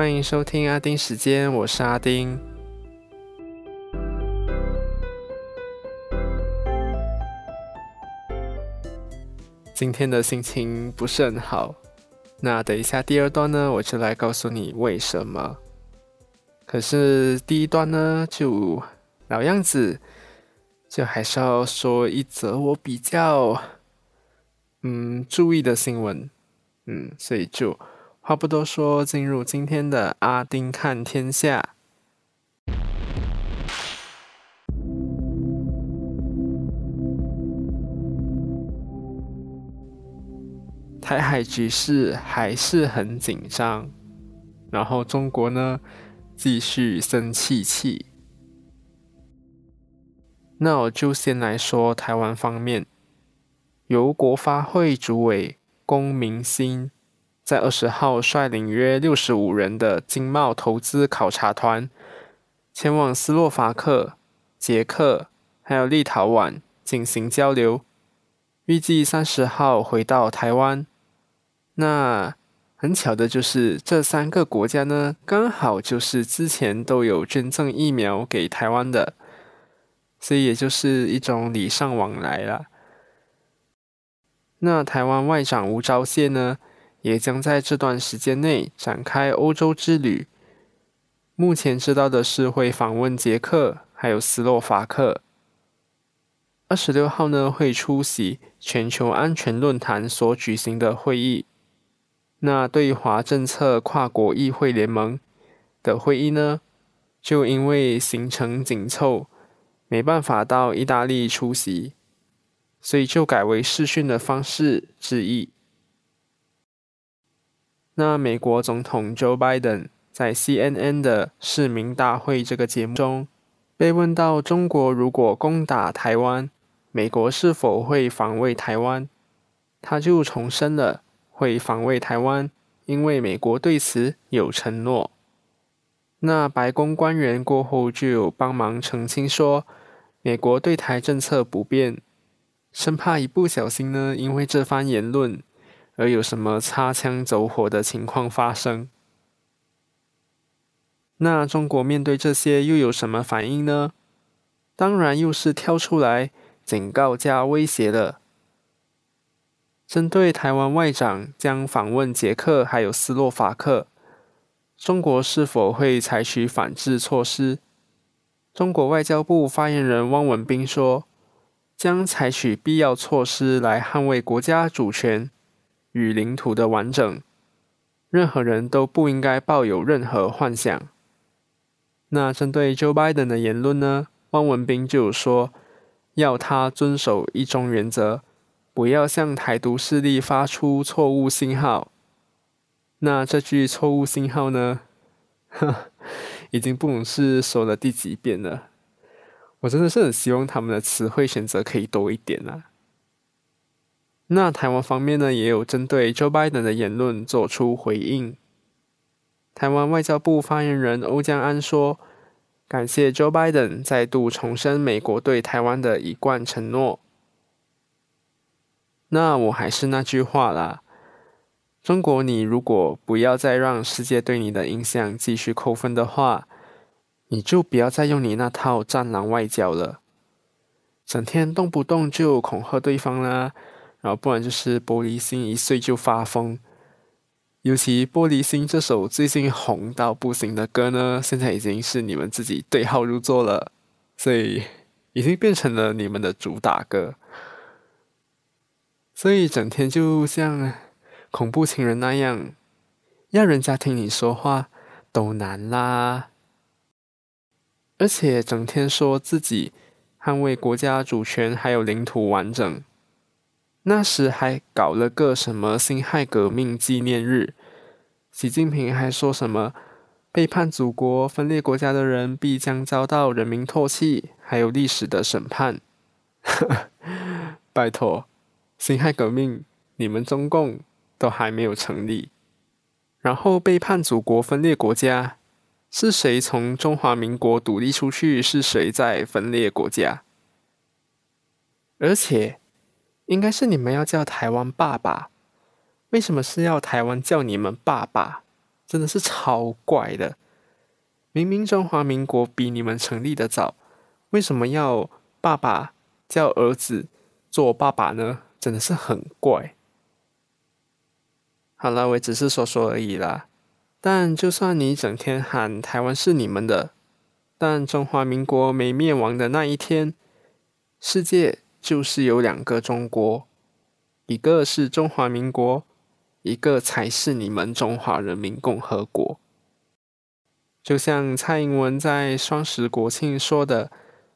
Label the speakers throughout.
Speaker 1: 欢迎收听阿丁时间，我是阿丁。今天的心情不是很好，那等一下第二段呢，我就来告诉你为什么。可是第一段呢，就老样子，就还是要说一则我比较嗯注意的新闻，嗯，所以就。话不多说，进入今天的阿丁看天下。台海局势还是很紧张，然后中国呢继续生气气。那我就先来说台湾方面，由国发会主委龚明鑫。在二十号率领约六十五人的经贸投资考察团，前往斯洛伐克、捷克还有立陶宛进行交流，预计三十号回到台湾。那很巧的就是这三个国家呢，刚好就是之前都有捐赠疫苗给台湾的，所以也就是一种礼尚往来了。那台湾外长吴钊燮呢？也将在这段时间内展开欧洲之旅。目前知道的是会访问捷克，还有斯洛伐克。二十六号呢会出席全球安全论坛所举行的会议。那对华政策跨国议会联盟的会议呢，就因为行程紧凑，没办法到意大利出席，所以就改为视讯的方式致意。那美国总统 Joe Biden 在 CNN 的市民大会这个节目中，被问到中国如果攻打台湾，美国是否会防卫台湾？他就重申了会防卫台湾，因为美国对此有承诺。那白宫官员过后就有帮忙澄清说，美国对台政策不变，生怕一不小心呢，因为这番言论。而有什么擦枪走火的情况发生？那中国面对这些又有什么反应呢？当然又是跳出来警告加威胁了。针对台湾外长将访问捷克还有斯洛伐克，中国是否会采取反制措施？中国外交部发言人汪文斌说，将采取必要措施来捍卫国家主权。与领土的完整，任何人都不应该抱有任何幻想。那针对 Joe Biden 的言论呢？汪文斌就说，要他遵守一中原则，不要向台独势力发出错误信号。那这句错误信号呢？已经不懂是说了第几遍了。我真的是很希望他们的词汇选择可以多一点啊。那台湾方面呢，也有针对 Joe Biden 的言论做出回应。台湾外交部发言人欧江安说：“感谢 Joe Biden 再度重申美国对台湾的一贯承诺。”那我还是那句话啦，中国，你如果不要再让世界对你的影响继续扣分的话，你就不要再用你那套战狼外交了，整天动不动就恐吓对方啦。然后不然就是玻璃心一碎就发疯，尤其玻璃心这首最近红到不行的歌呢，现在已经是你们自己对号入座了，所以已经变成了你们的主打歌，所以整天就像恐怖情人那样，要人家听你说话都难啦，而且整天说自己捍卫国家主权还有领土完整。那时还搞了个什么辛亥革命纪念日，习近平还说什么背叛祖国、分裂国家的人必将遭到人民唾弃，还有历史的审判。拜托，辛亥革命你们中共都还没有成立，然后背叛祖国、分裂国家，是谁从中华民国独立出去？是谁在分裂国家？而且。应该是你们要叫台湾爸爸，为什么是要台湾叫你们爸爸？真的是超怪的。明明中华民国比你们成立的早，为什么要爸爸叫儿子做爸爸呢？真的是很怪。好了，我只是说说而已啦。但就算你整天喊台湾是你们的，但中华民国没灭亡的那一天，世界就是有两个中国，一个是中华民国，一个才是你们中华人民共和国。就像蔡英文在双十国庆说的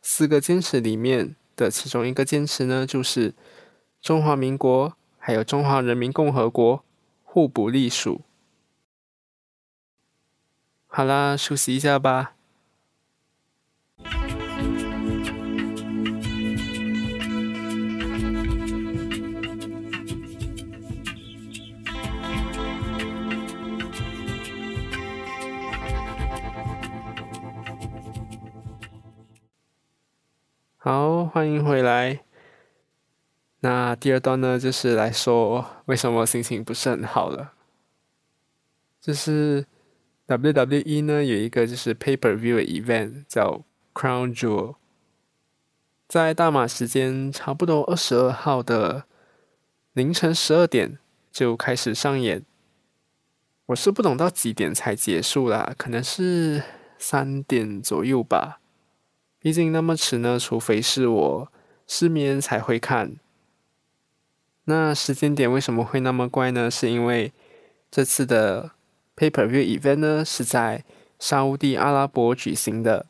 Speaker 1: 四个坚持里面的其中一个坚持呢，就是中华民国还有中华人民共和国互不隶属。好啦，休息一下吧。欢迎回来。那第二段呢，就是来说为什么心情不是很好了。就是 WWE 呢有一个就是 Pay Per View Event 叫 Crown Jewel，在大马时间差不多二十二号的凌晨十二点就开始上演。我是不懂到几点才结束啦，可能是三点左右吧。毕竟那么迟呢，除非是我失眠才会看。那时间点为什么会那么怪呢？是因为这次的 Paper View Event 呢是在沙地阿拉伯举行的，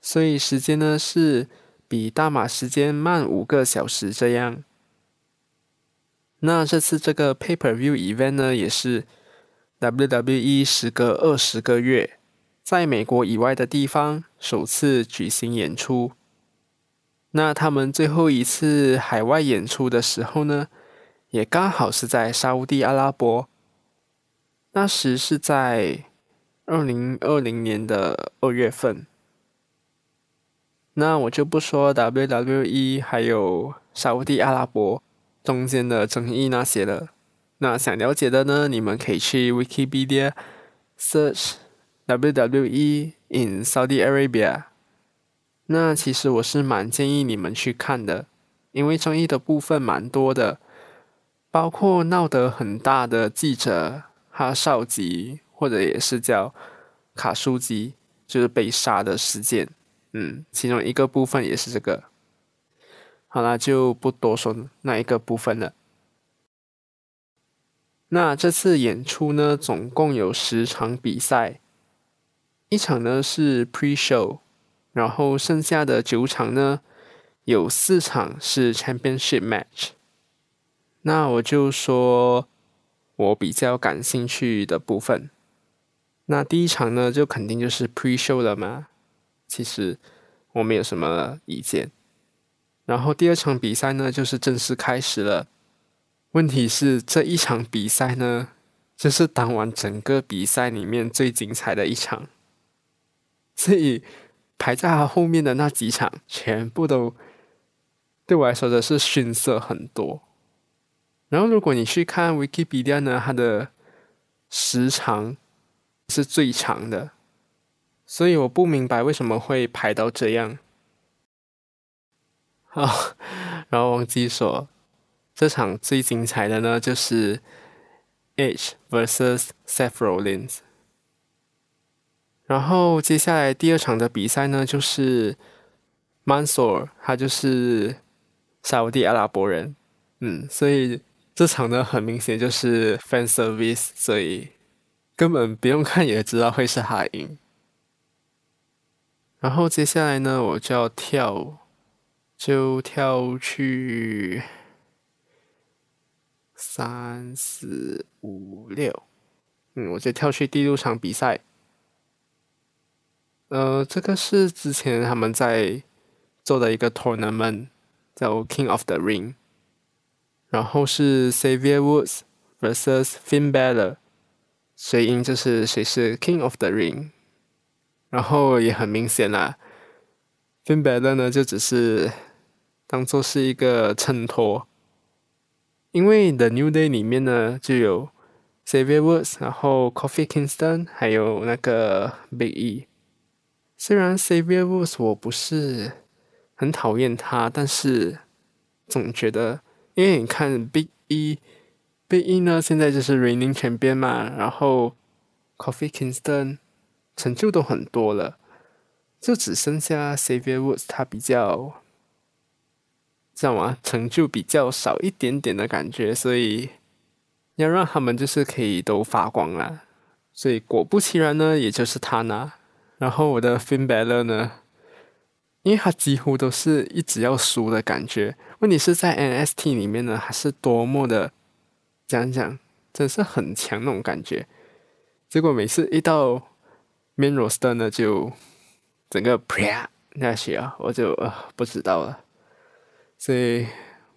Speaker 1: 所以时间呢是比大马时间慢五个小时这样。那这次这个 Paper View Event 呢，也是 WWE 时隔二十个月。在美国以外的地方首次举行演出，那他们最后一次海外演出的时候呢，也刚好是在沙地阿拉伯。那时是在二零二零年的二月份。那我就不说 WWE 还有沙地阿拉伯中间的争议那些了。那想了解的呢，你们可以去 Wikipedia search。WWE in Saudi Arabia，那其实我是蛮建议你们去看的，因为争议的部分蛮多的，包括闹得很大的记者哈少吉，或者也是叫卡舒吉，就是被杀的事件。嗯，其中一个部分也是这个。好啦，就不多说那一个部分了。那这次演出呢，总共有十场比赛。一场呢是 pre-show，然后剩下的九场呢有四场是 championship match。那我就说我比较感兴趣的部分。那第一场呢就肯定就是 pre-show 了嘛，其实我没有什么意见。然后第二场比赛呢就是正式开始了。问题是这一场比赛呢，就是当晚整个比赛里面最精彩的一场。所以排在他后面的那几场，全部都对我来说的是逊色很多。然后如果你去看 Wikipedia 呢，它的时长是最长的，所以我不明白为什么会排到这样。好，然后忘记说，这场最精彩的呢，就是 H versus Seth Rollins。然后接下来第二场的比赛呢，就是 Mansour，他就是沙地阿拉伯人，嗯，所以这场呢很明显就是 fan service，所以根本不用看也知道会是他赢。然后接下来呢，我就要跳，就跳去三四五六，嗯，我就跳去第六场比赛。呃，这个是之前他们在做的一个 tournament，叫 King of the Ring，然后是 Xavier Woods vs Finn Balor，谁赢就是谁是 King of the Ring，然后也很明显啦，Finn Balor 呢就只是当做是一个衬托，因为 The New Day 里面呢就有 Xavier Woods，然后 Coffee Kingston，还有那个 Big E。虽然 Xavier Woods 我不是很讨厌他，但是总觉得，因为你看 Big E，Big E 呢现在就是 Reigning Champion 嘛，然后 Coffee Kingston 成就都很多了，就只剩下 Xavier Woods 他比较。知道吗？成就比较少一点点的感觉，所以要让他们就是可以都发光了。所以果不其然呢，也就是他拿。然后我的 Finn Balor 呢，因为他几乎都是一直要输的感觉。问题是在 NST 里面呢，还是多么的讲讲，真是很强那种感觉。结果每次一到 Main Roster 呢，就整个啪那些啊，我就呃不知道了。所以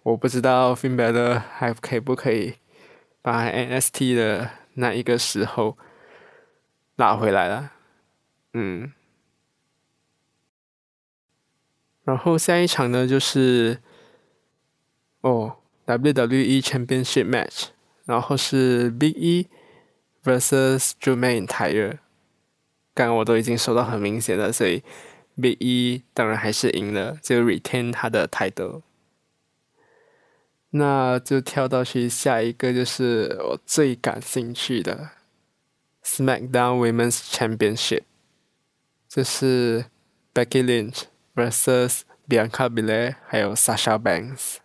Speaker 1: 我不知道 f i n b e r 还可以不可以把 NST 的那一个时候拿回来了，嗯。然后下一场呢就是哦 WWE Championship Match，然后是 Big E vs Drew McIntyre，刚刚我都已经说到很明显的，所以 Big E 当然还是赢了，就 retain 他的 title。那就跳到去下一个，就是我最感兴趣的 SmackDown Women's Championship，这是 Becky Lynch vs Bianca Belair 还有 Sasha Banks。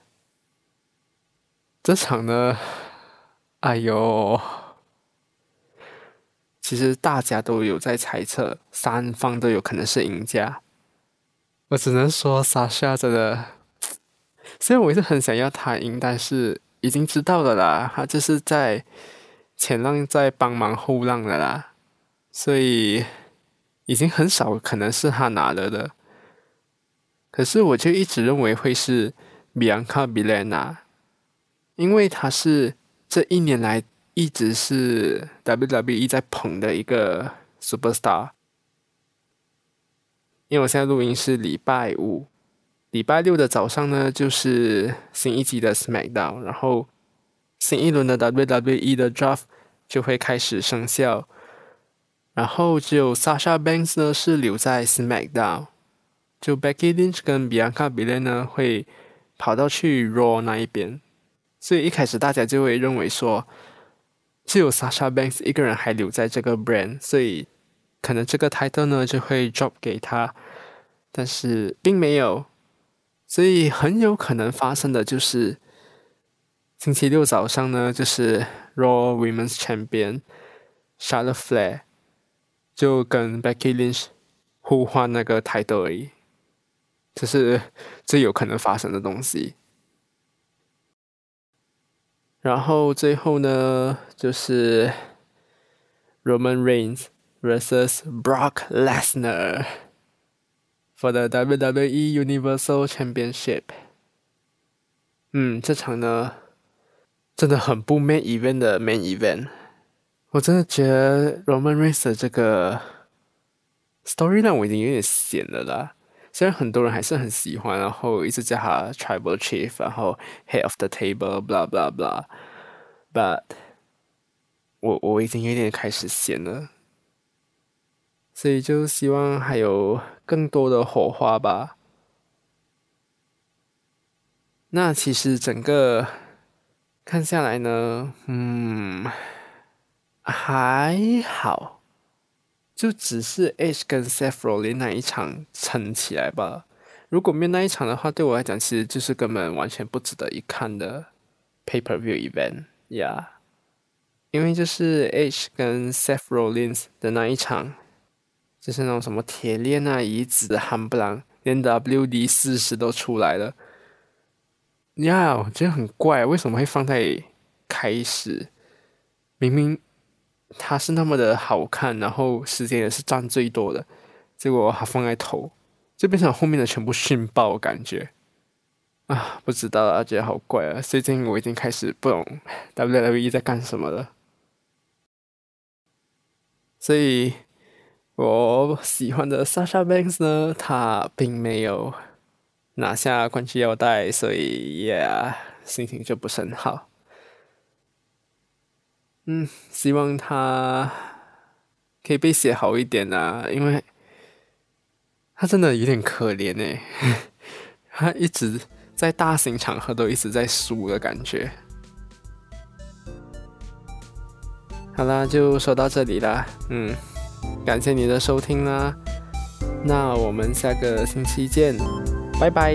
Speaker 1: 这场呢，哎呦，其实大家都有在猜测，三方都有可能是赢家。我只能说，Sasha 真的。虽然我也是很想要他赢，但是已经知道了啦，他就是在前浪在帮忙后浪的啦，所以已经很少可能是他拿了的。可是我就一直认为会是比安卡比莱拿，因为他是这一年来一直是 WWE 在捧的一个 superstar。因为我现在录音是礼拜五。礼拜六的早上呢，就是新一集的 SmackDown，然后新一轮的 WWE 的 Draft 就会开始生效，然后只有 Sasha Banks 呢是留在 SmackDown，就 Becky Lynch 跟 Bianca Belair 呢会跑到去 Raw 那一边，所以一开始大家就会认为说，只有 Sasha Banks 一个人还留在这个 brand，所以可能这个 title 呢就会 drop 给他，但是并没有。所以很有可能发生的就是星期六早上呢，就是 Raw Women's Champion Charlotte Flair 就跟 Becky Lynch 互换那个 title 而已，这是最有可能发生的东西。然后最后呢，就是 Roman Reigns vs Brock Lesnar。For the WWE Universal Championship，嗯，这场呢真的很不 main event 的 main event。我真的觉得 Roman Reigns 这个 story 让我已经有点闲了啦。虽然很多人还是很喜欢，然后一直叫他 Tribal Chief，然后 Head of the Table，blah blah blah，but 我我已经有点开始闲了。所以就希望还有更多的火花吧。那其实整个看下来呢，嗯，还好，就只是 H 跟 Seth Rollins 那一场撑起来吧。如果没有那一场的话，对我来讲其实就是根本完全不值得一看的 paper View Event 呀。因为就是 H 跟 Seth Rollins 的那一场。就是那种什么铁链啊、椅子、汉不朗，连 WD 四十都出来了。呀，我觉得很怪，为什么会放在开始？明明它是那么的好看，然后时间也是占最多的，结果还放在头，就变成后面的全部训爆感觉。啊，不知道啊，觉得好怪啊！最近我已经开始不懂 WWE 在干什么了，所以。我喜欢的莎莎 Banks 呢，他并没有拿下冠军腰带，所以耶心情就不是很好。嗯，希望他可以被写好一点啊，因为他真的有点可怜哎，他一直在大型场合都一直在输的感觉。好啦，就说到这里啦，嗯，感谢你的收听啦，那我们下个星期见，拜拜。